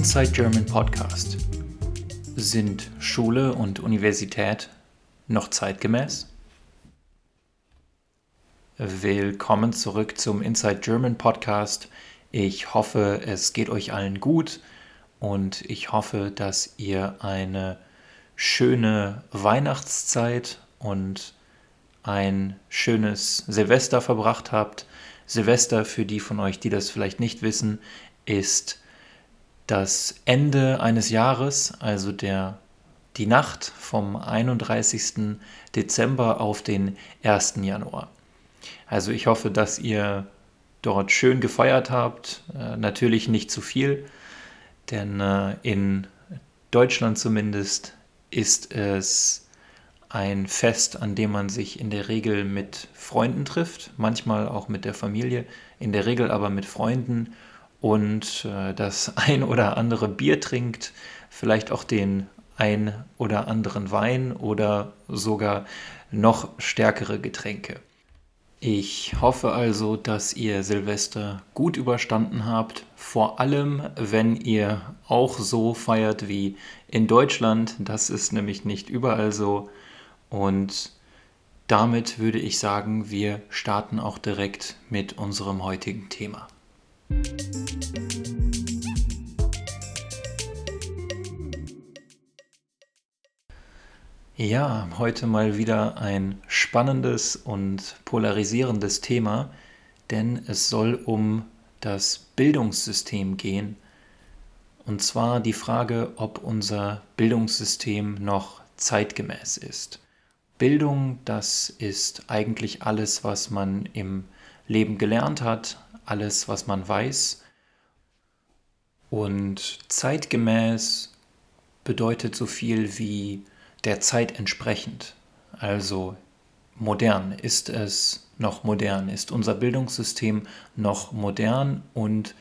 Inside German Podcast. Sind Schule und Universität noch zeitgemäß? Willkommen zurück zum Inside German Podcast. Ich hoffe, es geht euch allen gut und ich hoffe, dass ihr eine schöne Weihnachtszeit und ein schönes Silvester verbracht habt. Silvester, für die von euch, die das vielleicht nicht wissen, ist das Ende eines Jahres, also der, die Nacht vom 31. Dezember auf den 1. Januar. Also ich hoffe, dass ihr dort schön gefeiert habt. Äh, natürlich nicht zu viel, denn äh, in Deutschland zumindest ist es ein Fest, an dem man sich in der Regel mit Freunden trifft, manchmal auch mit der Familie, in der Regel aber mit Freunden und äh, das ein oder andere Bier trinkt, vielleicht auch den ein oder anderen Wein oder sogar noch stärkere Getränke. Ich hoffe also, dass ihr Silvester gut überstanden habt, vor allem wenn ihr auch so feiert wie in Deutschland. Das ist nämlich nicht überall so. Und damit würde ich sagen, wir starten auch direkt mit unserem heutigen Thema. Ja, heute mal wieder ein spannendes und polarisierendes Thema, denn es soll um das Bildungssystem gehen. Und zwar die Frage, ob unser Bildungssystem noch zeitgemäß ist. Bildung, das ist eigentlich alles, was man im Leben gelernt hat, alles, was man weiß. Und zeitgemäß bedeutet so viel wie der Zeit entsprechend. Also modern. Ist es noch modern? Ist unser Bildungssystem noch modern und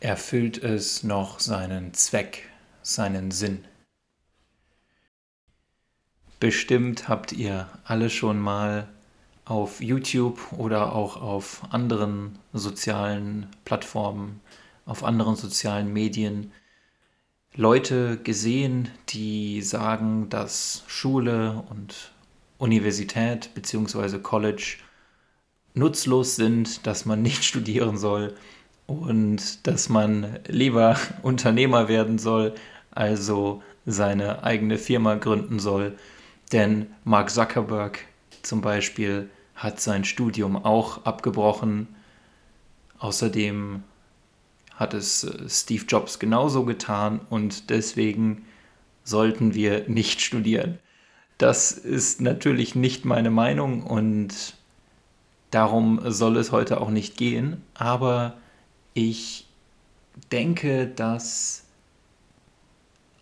erfüllt es noch seinen Zweck, seinen Sinn? Bestimmt habt ihr alle schon mal auf YouTube oder auch auf anderen sozialen Plattformen, auf anderen sozialen Medien Leute gesehen, die sagen, dass Schule und Universität bzw. College nutzlos sind, dass man nicht studieren soll und dass man lieber Unternehmer werden soll, also seine eigene Firma gründen soll. Denn Mark Zuckerberg zum Beispiel hat sein Studium auch abgebrochen. Außerdem hat es äh, Steve Jobs genauso getan und deswegen sollten wir nicht studieren. Das ist natürlich nicht meine Meinung und darum soll es heute auch nicht gehen, aber ich denke, dass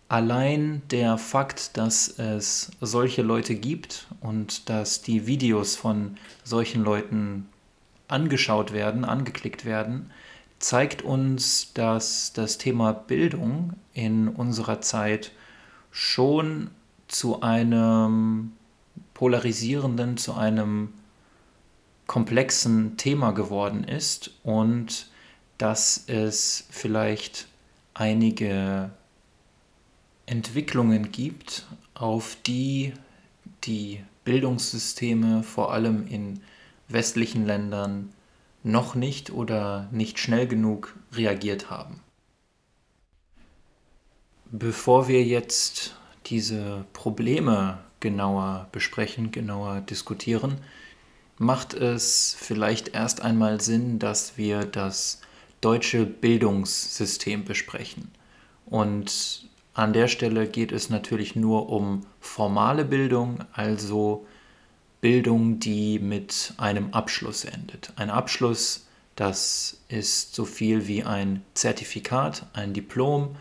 allein der Fakt, dass es solche Leute gibt und dass die Videos von solchen Leuten angeschaut werden, angeklickt werden, zeigt uns, dass das Thema Bildung in unserer Zeit schon zu einem polarisierenden, zu einem komplexen Thema geworden ist und dass es vielleicht einige Entwicklungen gibt, auf die die Bildungssysteme vor allem in westlichen Ländern noch nicht oder nicht schnell genug reagiert haben. Bevor wir jetzt diese Probleme genauer besprechen, genauer diskutieren, macht es vielleicht erst einmal Sinn, dass wir das deutsche Bildungssystem besprechen. Und an der Stelle geht es natürlich nur um formale Bildung, also Bildung, die mit einem Abschluss endet. Ein Abschluss, das ist so viel wie ein Zertifikat, ein Diplom.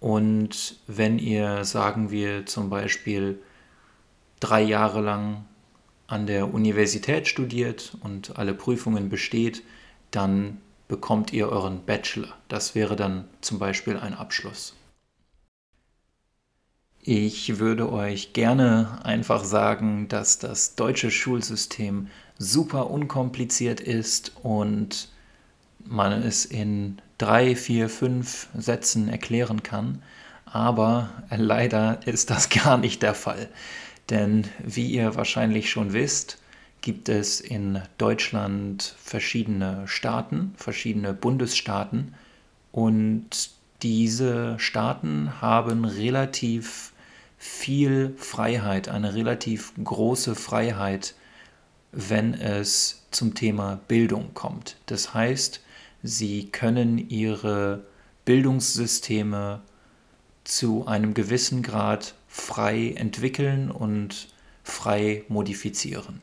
Und wenn ihr, sagen wir zum Beispiel, drei Jahre lang an der Universität studiert und alle Prüfungen besteht, dann bekommt ihr euren Bachelor. Das wäre dann zum Beispiel ein Abschluss. Ich würde euch gerne einfach sagen, dass das deutsche Schulsystem super unkompliziert ist und man es in drei, vier, fünf Sätzen erklären kann. Aber leider ist das gar nicht der Fall. Denn wie ihr wahrscheinlich schon wisst, gibt es in Deutschland verschiedene Staaten, verschiedene Bundesstaaten und diese Staaten haben relativ viel Freiheit, eine relativ große Freiheit, wenn es zum Thema Bildung kommt. Das heißt, sie können ihre Bildungssysteme zu einem gewissen Grad frei entwickeln und frei modifizieren.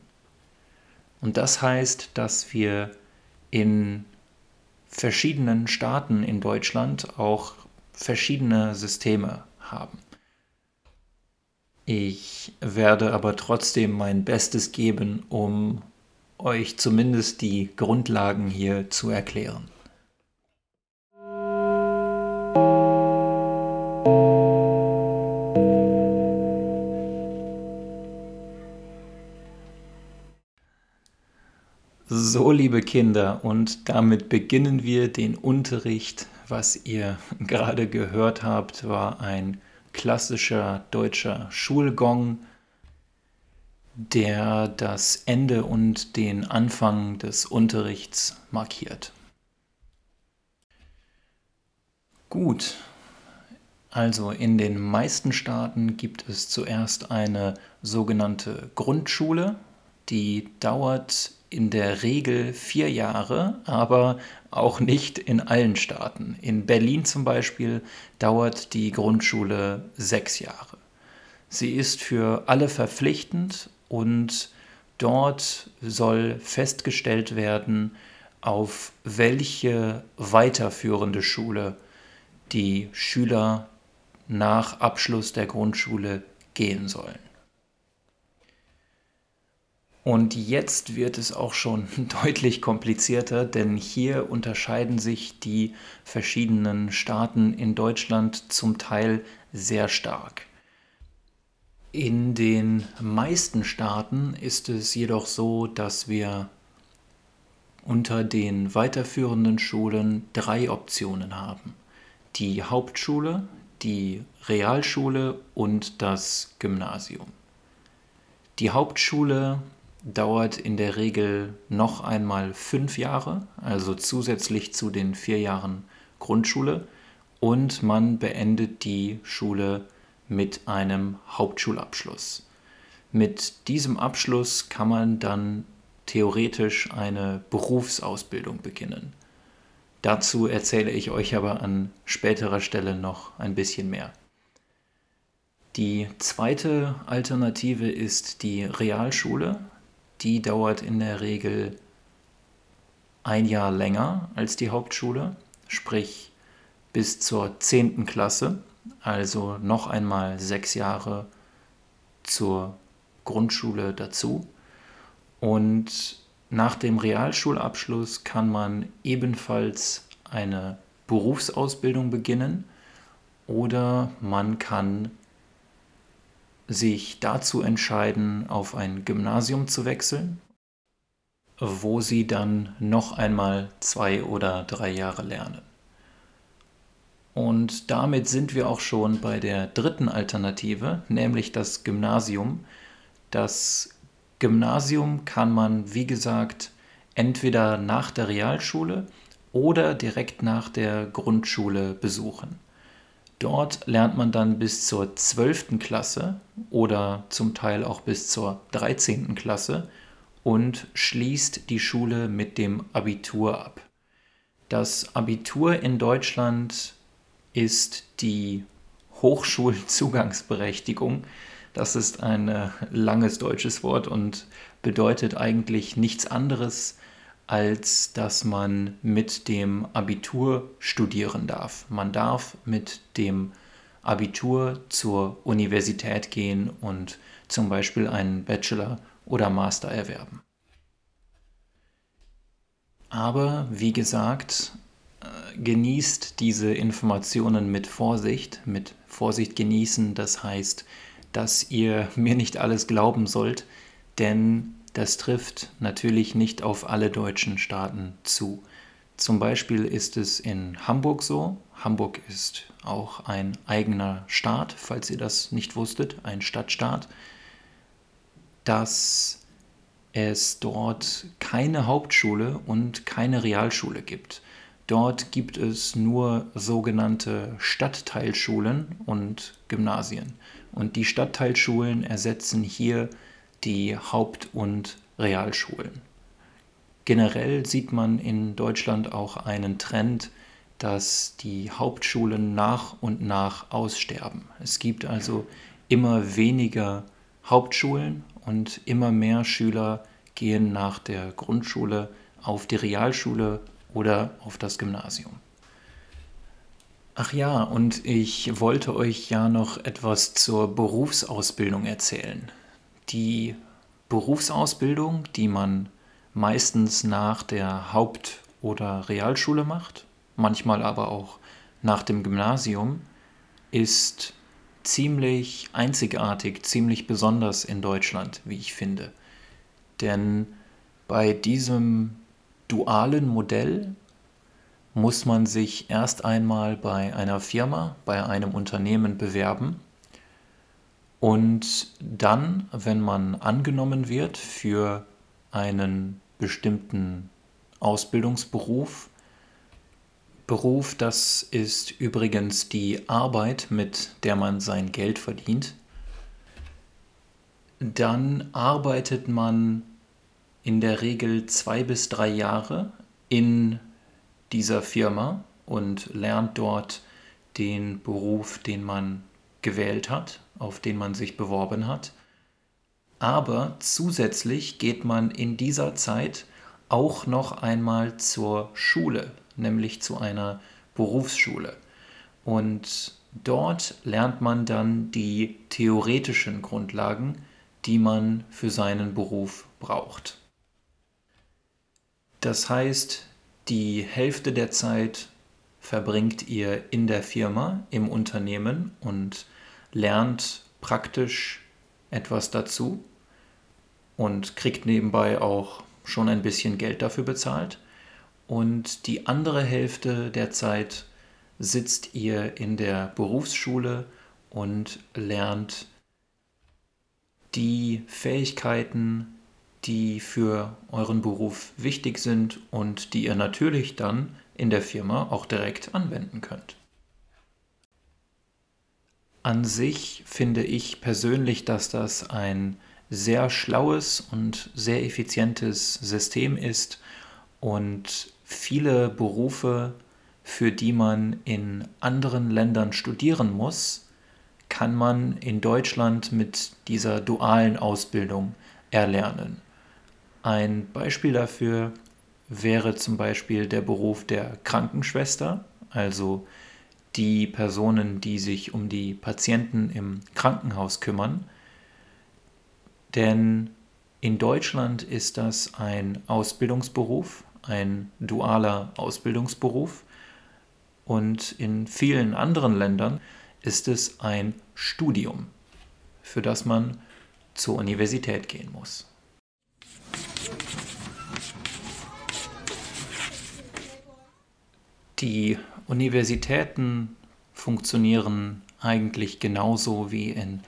Und das heißt, dass wir in verschiedenen Staaten in Deutschland auch verschiedene Systeme haben. Ich werde aber trotzdem mein Bestes geben, um euch zumindest die Grundlagen hier zu erklären. So, liebe Kinder, und damit beginnen wir den Unterricht. Was ihr gerade gehört habt, war ein klassischer deutscher Schulgong, der das Ende und den Anfang des Unterrichts markiert. Gut, also in den meisten Staaten gibt es zuerst eine sogenannte Grundschule, die dauert in der Regel vier Jahre, aber auch nicht in allen Staaten. In Berlin zum Beispiel dauert die Grundschule sechs Jahre. Sie ist für alle verpflichtend und dort soll festgestellt werden, auf welche weiterführende Schule die Schüler nach Abschluss der Grundschule gehen sollen. Und jetzt wird es auch schon deutlich komplizierter, denn hier unterscheiden sich die verschiedenen Staaten in Deutschland zum Teil sehr stark. In den meisten Staaten ist es jedoch so, dass wir unter den weiterführenden Schulen drei Optionen haben. Die Hauptschule, die Realschule und das Gymnasium. Die Hauptschule dauert in der Regel noch einmal fünf Jahre, also zusätzlich zu den vier Jahren Grundschule. Und man beendet die Schule mit einem Hauptschulabschluss. Mit diesem Abschluss kann man dann theoretisch eine Berufsausbildung beginnen. Dazu erzähle ich euch aber an späterer Stelle noch ein bisschen mehr. Die zweite Alternative ist die Realschule, die dauert in der Regel ein Jahr länger als die Hauptschule, sprich bis zur 10. Klasse, also noch einmal sechs Jahre zur Grundschule dazu. Und nach dem Realschulabschluss kann man ebenfalls eine Berufsausbildung beginnen oder man kann sich dazu entscheiden, auf ein Gymnasium zu wechseln, wo sie dann noch einmal zwei oder drei Jahre lernen. Und damit sind wir auch schon bei der dritten Alternative, nämlich das Gymnasium. Das Gymnasium kann man, wie gesagt, entweder nach der Realschule oder direkt nach der Grundschule besuchen. Dort lernt man dann bis zur 12. Klasse oder zum Teil auch bis zur 13. Klasse und schließt die Schule mit dem Abitur ab. Das Abitur in Deutschland ist die Hochschulzugangsberechtigung. Das ist ein äh, langes deutsches Wort und bedeutet eigentlich nichts anderes als dass man mit dem Abitur studieren darf. Man darf mit dem Abitur zur Universität gehen und zum Beispiel einen Bachelor oder Master erwerben. Aber wie gesagt, äh, genießt diese Informationen mit Vorsicht. Mit Vorsicht genießen, das heißt, dass ihr mir nicht alles glauben sollt, denn das trifft natürlich nicht auf alle deutschen Staaten zu. Zum Beispiel ist es in Hamburg so. Hamburg ist auch ein eigener Staat, falls ihr das nicht wusstet, ein Stadtstaat, dass es dort keine Hauptschule und keine Realschule gibt. Dort gibt es nur sogenannte Stadtteilschulen und Gymnasien. Und die Stadtteilschulen ersetzen hier die Haupt- und Realschulen. Generell sieht man in Deutschland auch einen Trend, dass die Hauptschulen nach und nach aussterben. Es gibt also immer weniger Hauptschulen und immer mehr Schüler gehen nach der Grundschule auf die Realschule oder auf das Gymnasium. Ach ja, und ich wollte euch ja noch etwas zur Berufsausbildung erzählen. Die Berufsausbildung, die man meistens nach der Haupt- oder Realschule macht, manchmal aber auch nach dem Gymnasium, ist ziemlich einzigartig, ziemlich besonders in Deutschland, wie ich finde. Denn bei diesem dualen Modell muss man sich erst einmal bei einer Firma, bei einem Unternehmen bewerben und dann, wenn man angenommen wird für einen bestimmten Ausbildungsberuf, Beruf, das ist übrigens die Arbeit, mit der man sein Geld verdient, dann arbeitet man in der Regel zwei bis drei Jahre in dieser Firma und lernt dort den Beruf, den man gewählt hat, auf den man sich beworben hat. Aber zusätzlich geht man in dieser Zeit auch noch einmal zur Schule, nämlich zu einer Berufsschule. Und dort lernt man dann die theoretischen Grundlagen, die man für seinen Beruf braucht. Das heißt, die Hälfte der Zeit verbringt ihr in der Firma, im Unternehmen und lernt praktisch etwas dazu und kriegt nebenbei auch schon ein bisschen Geld dafür bezahlt. Und die andere Hälfte der Zeit sitzt ihr in der Berufsschule und lernt die Fähigkeiten, die für euren Beruf wichtig sind und die ihr natürlich dann in der Firma auch direkt anwenden könnt. An sich finde ich persönlich, dass das ein sehr schlaues und sehr effizientes System ist und viele Berufe, für die man in anderen Ländern studieren muss, kann man in Deutschland mit dieser dualen Ausbildung erlernen. Ein Beispiel dafür wäre zum Beispiel der Beruf der Krankenschwester, also die Personen, die sich um die Patienten im Krankenhaus kümmern. Denn in Deutschland ist das ein Ausbildungsberuf, ein dualer Ausbildungsberuf und in vielen anderen Ländern ist es ein Studium, für das man zur Universität gehen muss. Die Universitäten funktionieren eigentlich genauso wie in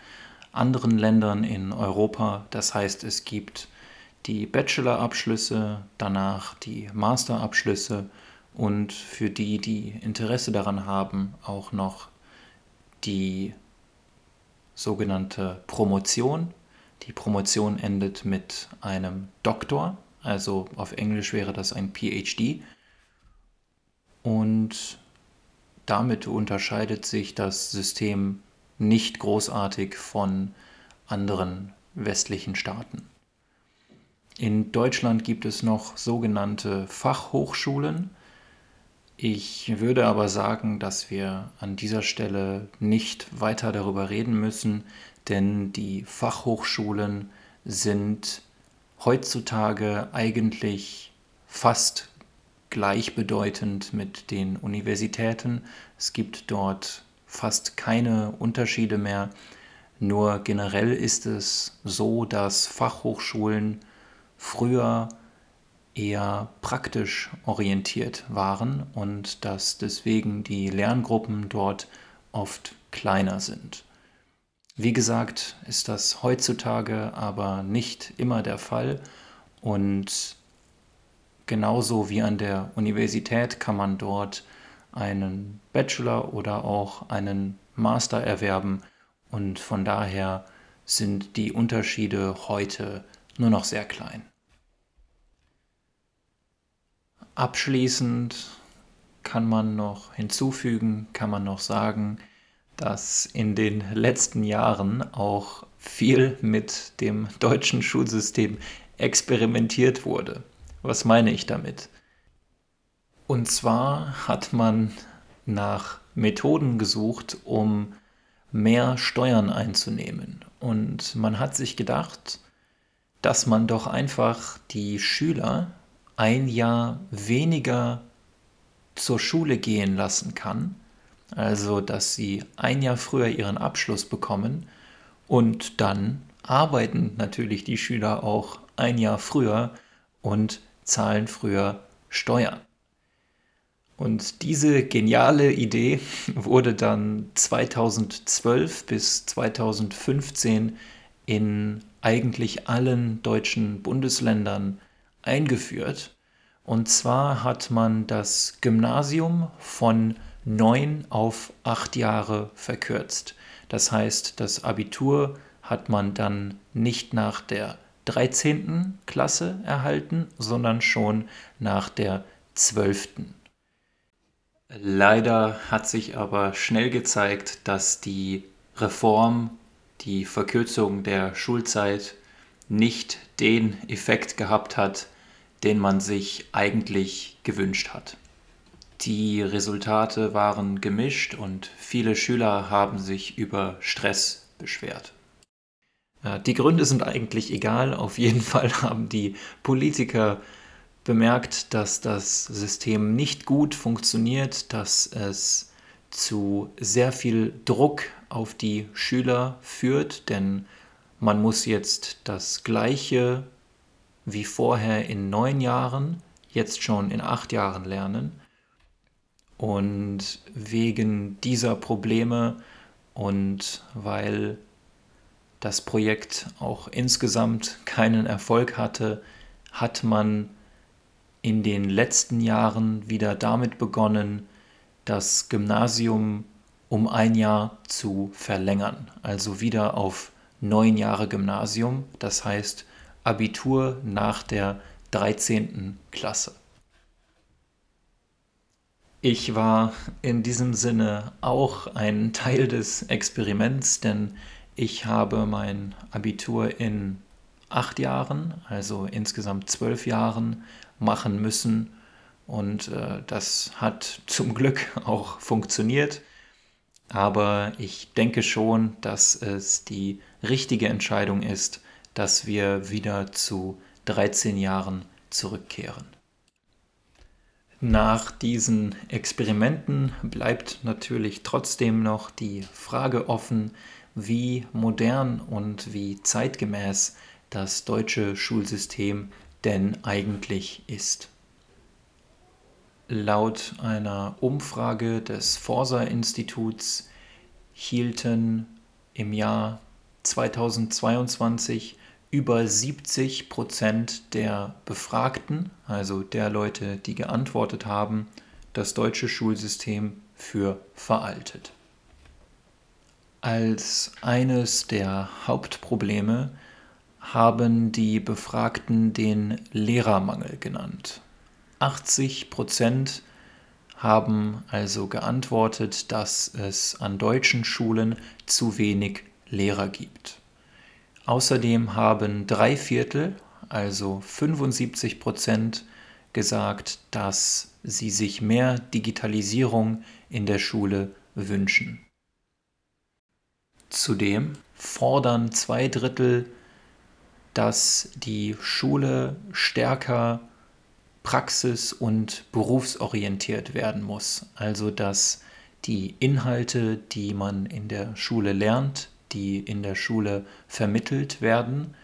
anderen Ländern in Europa. Das heißt, es gibt die Bachelor-Abschlüsse, danach die Master-Abschlüsse und für die, die Interesse daran haben, auch noch die sogenannte Promotion. Die Promotion endet mit einem Doktor, also auf Englisch wäre das ein PhD. Und damit unterscheidet sich das System nicht großartig von anderen westlichen Staaten. In Deutschland gibt es noch sogenannte Fachhochschulen. Ich würde aber sagen, dass wir an dieser Stelle nicht weiter darüber reden müssen, denn die Fachhochschulen sind heutzutage eigentlich fast gleichbedeutend mit den Universitäten. Es gibt dort fast keine Unterschiede mehr. Nur generell ist es so, dass Fachhochschulen früher eher praktisch orientiert waren und dass deswegen die Lerngruppen dort oft kleiner sind. Wie gesagt, ist das heutzutage aber nicht immer der Fall und genauso wie an der Universität kann man dort einen Bachelor oder auch einen Master erwerben und von daher sind die Unterschiede heute nur noch sehr klein. Abschließend kann man noch hinzufügen, kann man noch sagen, dass in den letzten Jahren auch viel mit dem deutschen Schulsystem experimentiert wurde. Was meine ich damit? Und zwar hat man nach Methoden gesucht, um mehr Steuern einzunehmen. Und man hat sich gedacht, dass man doch einfach die Schüler ein Jahr weniger zur Schule gehen lassen kann, also dass sie ein Jahr früher ihren Abschluss bekommen und dann arbeiten natürlich die Schüler auch ein Jahr früher und zahlen früher Steuern. Und diese geniale Idee wurde dann 2012 bis 2015 in eigentlich allen deutschen Bundesländern eingeführt. Und zwar hat man das Gymnasium von neun auf acht Jahre verkürzt. Das heißt, das Abitur hat man dann nicht nach der 13. Klasse erhalten, sondern schon nach der 12. Leider hat sich aber schnell gezeigt, dass die Reform, die Verkürzung der Schulzeit nicht den Effekt gehabt hat, den man sich eigentlich gewünscht hat. Die Resultate waren gemischt und viele Schüler haben sich über Stress beschwert. Die Gründe sind eigentlich egal. Auf jeden Fall haben die Politiker bemerkt, dass das System nicht gut funktioniert, dass es zu sehr viel Druck auf die Schüler führt, denn man muss jetzt das gleiche wie vorher in neun Jahren, jetzt schon in acht Jahren lernen. Und wegen dieser Probleme und weil das Projekt auch insgesamt keinen Erfolg hatte, hat man in den letzten Jahren wieder damit begonnen, das Gymnasium um ein Jahr zu verlängern. Also wieder auf neun Jahre Gymnasium, das heißt Abitur nach der 13. Klasse. Ich war in diesem Sinne auch ein Teil des Experiments, denn ich habe mein Abitur in acht Jahren, also insgesamt zwölf Jahren, machen müssen. Und äh, das hat zum Glück auch funktioniert. Aber ich denke schon, dass es die richtige Entscheidung ist, dass wir wieder zu 13 Jahren zurückkehren. Nach diesen Experimenten bleibt natürlich trotzdem noch die Frage offen, wie modern und wie zeitgemäß das deutsche Schulsystem denn eigentlich ist. Laut einer Umfrage des Forsa-Instituts hielten im Jahr 2022 über 70 Prozent der Befragten, also der Leute, die geantwortet haben, das deutsche Schulsystem für veraltet. Als eines der Hauptprobleme haben die Befragten den Lehrermangel genannt. 80 Prozent haben also geantwortet, dass es an deutschen Schulen zu wenig Lehrer gibt. Außerdem haben drei Viertel, also 75 Prozent, gesagt, dass sie sich mehr Digitalisierung in der Schule wünschen. Zudem fordern zwei Drittel, dass die Schule stärker praxis- und berufsorientiert werden muss. Also dass die Inhalte, die man in der Schule lernt, die in der Schule vermittelt werden,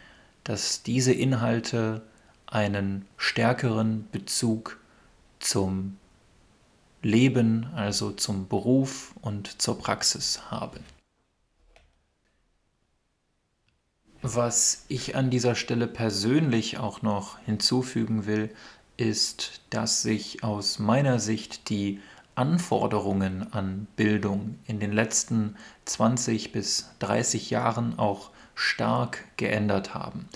dass diese Inhalte einen stärkeren Bezug zum Leben, also zum Beruf und zur Praxis haben. Was ich an dieser Stelle persönlich auch noch hinzufügen will, ist, dass sich aus meiner Sicht die Anforderungen an Bildung in den letzten 20 bis 30 Jahren auch stark geändert haben.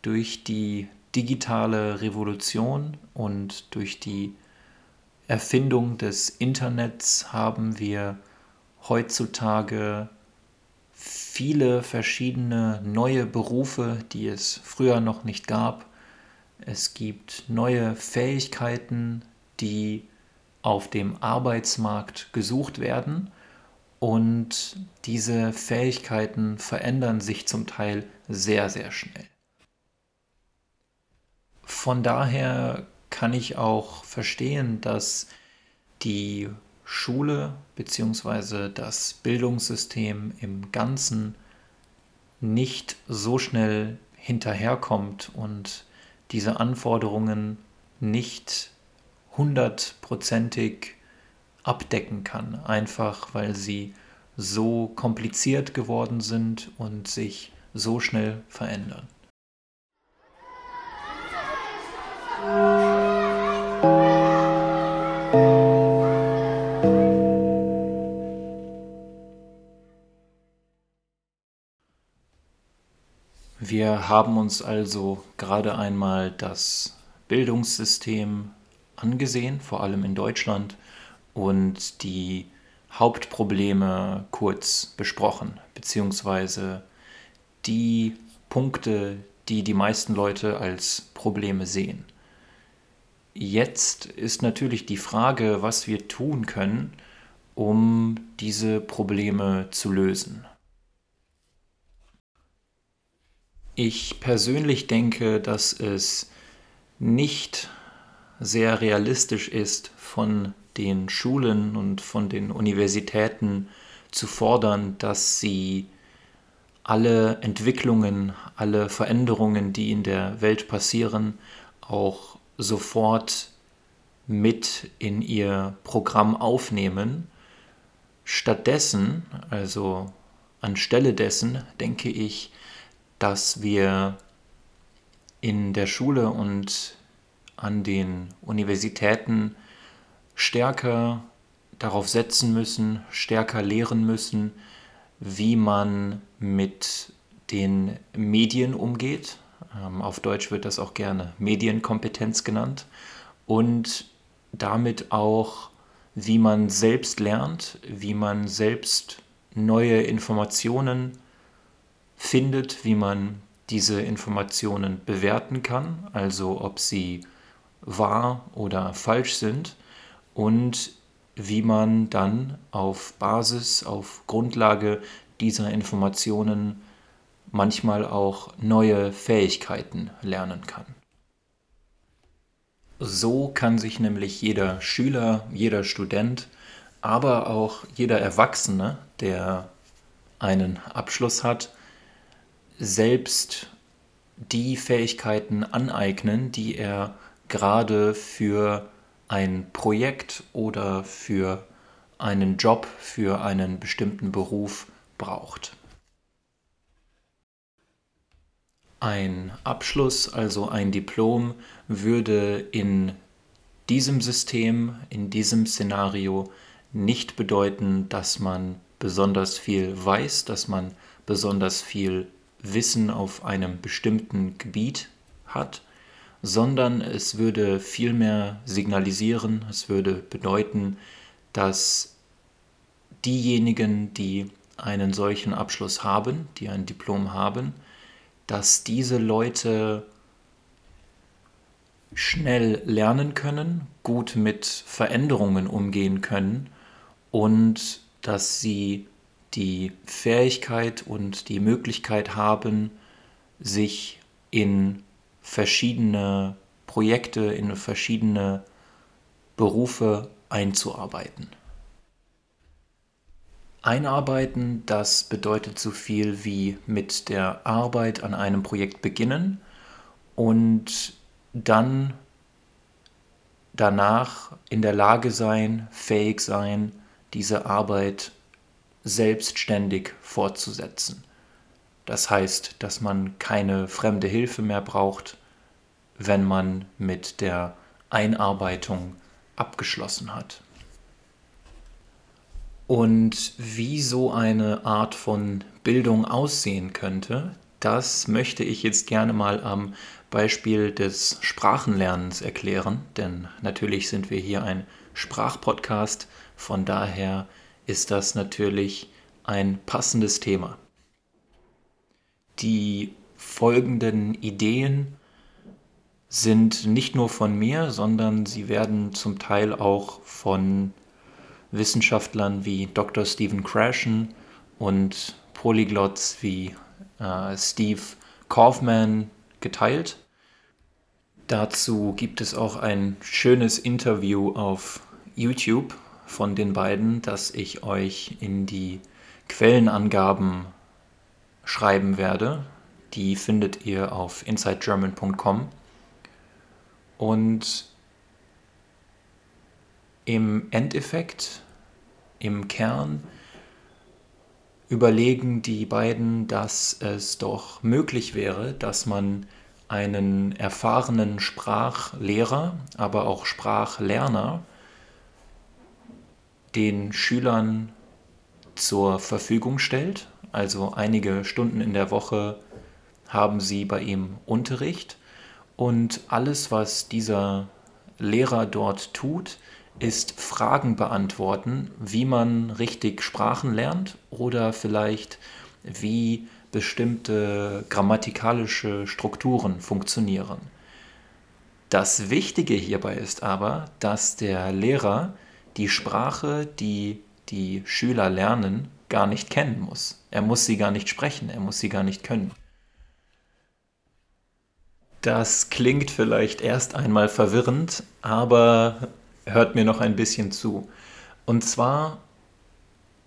Durch die digitale Revolution und durch die Erfindung des Internets haben wir heutzutage viele verschiedene neue Berufe, die es früher noch nicht gab. Es gibt neue Fähigkeiten, die auf dem Arbeitsmarkt gesucht werden und diese Fähigkeiten verändern sich zum Teil sehr, sehr schnell. Von daher kann ich auch verstehen, dass die Schule bzw. das Bildungssystem im Ganzen nicht so schnell hinterherkommt und diese Anforderungen nicht hundertprozentig abdecken kann, einfach weil sie so kompliziert geworden sind und sich so schnell verändern. Wir haben uns also gerade einmal das Bildungssystem angesehen, vor allem in Deutschland, und die Hauptprobleme kurz besprochen, beziehungsweise die Punkte, die die meisten Leute als Probleme sehen. Jetzt ist natürlich die Frage, was wir tun können, um diese Probleme zu lösen. Ich persönlich denke, dass es nicht sehr realistisch ist, von den Schulen und von den Universitäten zu fordern, dass sie alle Entwicklungen, alle Veränderungen, die in der Welt passieren, auch sofort mit in ihr Programm aufnehmen. Stattdessen, also anstelle dessen, denke ich, dass wir in der Schule und an den Universitäten stärker darauf setzen müssen, stärker lehren müssen, wie man mit den Medien umgeht. Ähm, auf Deutsch wird das auch gerne Medienkompetenz genannt. Und damit auch, wie man selbst lernt, wie man selbst neue Informationen findet, wie man diese Informationen bewerten kann, also ob sie wahr oder falsch sind und wie man dann auf Basis, auf Grundlage dieser Informationen manchmal auch neue Fähigkeiten lernen kann. So kann sich nämlich jeder Schüler, jeder Student, aber auch jeder Erwachsene, der einen Abschluss hat, selbst die Fähigkeiten aneignen, die er gerade für ein Projekt oder für einen Job, für einen bestimmten Beruf braucht. Ein Abschluss, also ein Diplom, würde in diesem System, in diesem Szenario nicht bedeuten, dass man besonders viel weiß, dass man besonders viel Wissen auf einem bestimmten Gebiet hat, sondern es würde vielmehr signalisieren, es würde bedeuten, dass diejenigen, die einen solchen Abschluss haben, die ein Diplom haben, dass diese Leute schnell lernen können, gut mit Veränderungen umgehen können und dass sie die Fähigkeit und die Möglichkeit haben, sich in verschiedene Projekte, in verschiedene Berufe einzuarbeiten. Einarbeiten, das bedeutet so viel wie mit der Arbeit an einem Projekt beginnen und dann danach in der Lage sein, fähig sein, diese Arbeit selbstständig fortzusetzen. Das heißt, dass man keine fremde Hilfe mehr braucht, wenn man mit der Einarbeitung abgeschlossen hat. Und wie so eine Art von Bildung aussehen könnte, das möchte ich jetzt gerne mal am Beispiel des Sprachenlernens erklären, denn natürlich sind wir hier ein Sprachpodcast, von daher ist das natürlich ein passendes Thema. Die folgenden Ideen sind nicht nur von mir, sondern sie werden zum Teil auch von Wissenschaftlern wie Dr. Stephen Krashen und Polyglots wie äh, Steve Kaufman geteilt. Dazu gibt es auch ein schönes Interview auf YouTube von den beiden, das ich euch in die Quellenangaben schreiben werde. Die findet ihr auf insidegerman.com. Und im Endeffekt, im Kern, überlegen die beiden, dass es doch möglich wäre, dass man einen erfahrenen Sprachlehrer, aber auch Sprachlerner den Schülern zur Verfügung stellt. Also einige Stunden in der Woche haben sie bei ihm Unterricht und alles, was dieser Lehrer dort tut, ist Fragen beantworten, wie man richtig Sprachen lernt oder vielleicht wie bestimmte grammatikalische Strukturen funktionieren. Das Wichtige hierbei ist aber, dass der Lehrer die Sprache, die die Schüler lernen, gar nicht kennen muss. Er muss sie gar nicht sprechen, er muss sie gar nicht können. Das klingt vielleicht erst einmal verwirrend, aber hört mir noch ein bisschen zu. Und zwar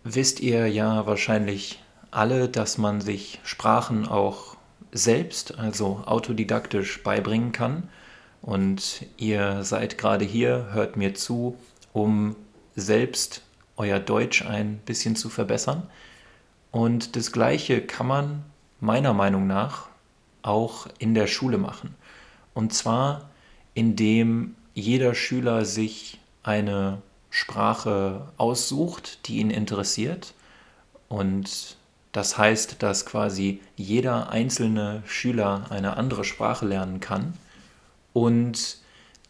wisst ihr ja wahrscheinlich alle, dass man sich Sprachen auch selbst, also autodidaktisch beibringen kann. Und ihr seid gerade hier, hört mir zu, um selbst euer Deutsch ein bisschen zu verbessern. Und das Gleiche kann man meiner Meinung nach auch in der Schule machen. Und zwar, indem jeder Schüler sich eine Sprache aussucht, die ihn interessiert. Und das heißt, dass quasi jeder einzelne Schüler eine andere Sprache lernen kann. Und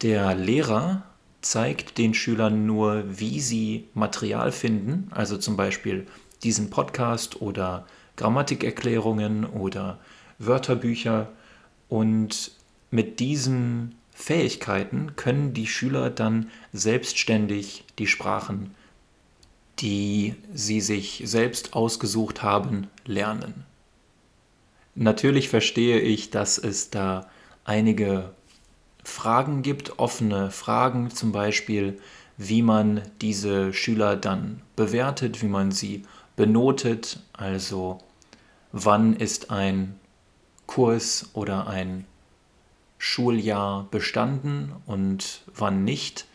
der Lehrer zeigt den Schülern nur, wie sie Material finden, also zum Beispiel diesen Podcast oder Grammatikerklärungen oder Wörterbücher. Und mit diesen Fähigkeiten können die Schüler dann selbstständig die Sprachen, die sie sich selbst ausgesucht haben, lernen. Natürlich verstehe ich, dass es da einige Fragen gibt, offene Fragen zum Beispiel, wie man diese Schüler dann bewertet, wie man sie benotet, also wann ist ein Kurs oder ein Schuljahr bestanden und wann nicht.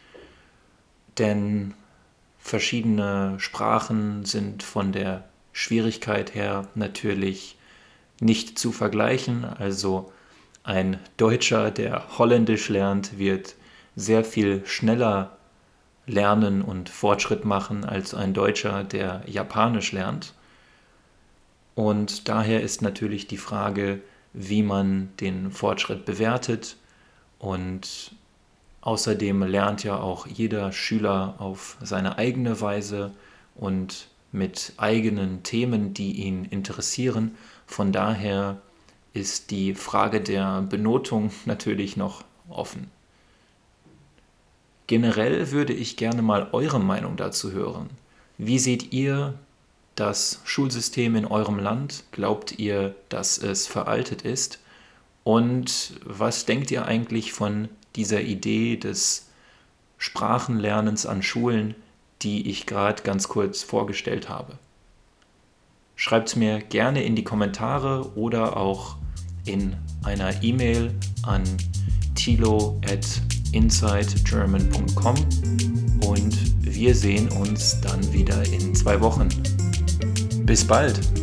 Denn verschiedene Sprachen sind von der Schwierigkeit her natürlich nicht zu vergleichen. Also ein Deutscher, der Holländisch lernt, wird sehr viel schneller lernen und Fortschritt machen als ein Deutscher, der Japanisch lernt. Und daher ist natürlich die Frage, wie man den Fortschritt bewertet. Und außerdem lernt ja auch jeder Schüler auf seine eigene Weise und mit eigenen Themen, die ihn interessieren. Von daher ist die Frage der Benotung natürlich noch offen. Generell würde ich gerne mal eure Meinung dazu hören. Wie seht ihr das Schulsystem in eurem Land? Glaubt ihr, dass es veraltet ist? Und was denkt ihr eigentlich von dieser Idee des Sprachenlernens an Schulen, die ich gerade ganz kurz vorgestellt habe? Schreibt es mir gerne in die Kommentare oder auch in einer E-Mail an tilo at insidegerman.com und wir sehen uns dann wieder in zwei Wochen. Bis bald!